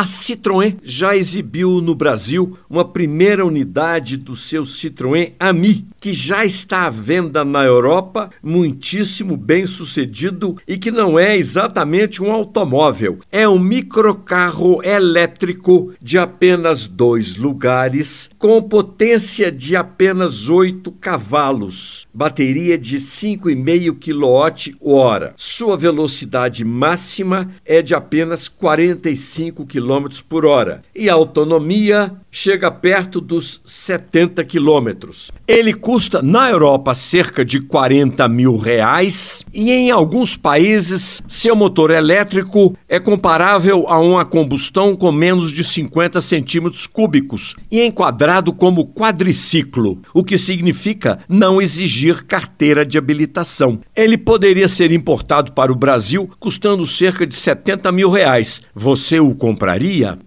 A Citroën já exibiu no Brasil uma primeira unidade do seu Citroën Ami, que já está à venda na Europa, muitíssimo bem sucedido e que não é exatamente um automóvel, é um microcarro elétrico de apenas dois lugares, com potência de apenas 8 cavalos, bateria de 5,5 kWh. Sua velocidade máxima é de apenas 45 km por hora e a autonomia chega perto dos 70 quilômetros. Ele custa na Europa cerca de 40 mil reais e em alguns países seu motor elétrico é comparável a uma combustão com menos de 50 centímetros cúbicos e enquadrado como quadriciclo, o que significa não exigir carteira de habilitação. Ele poderia ser importado para o Brasil custando cerca de 70 mil reais. Você o compraria? moraria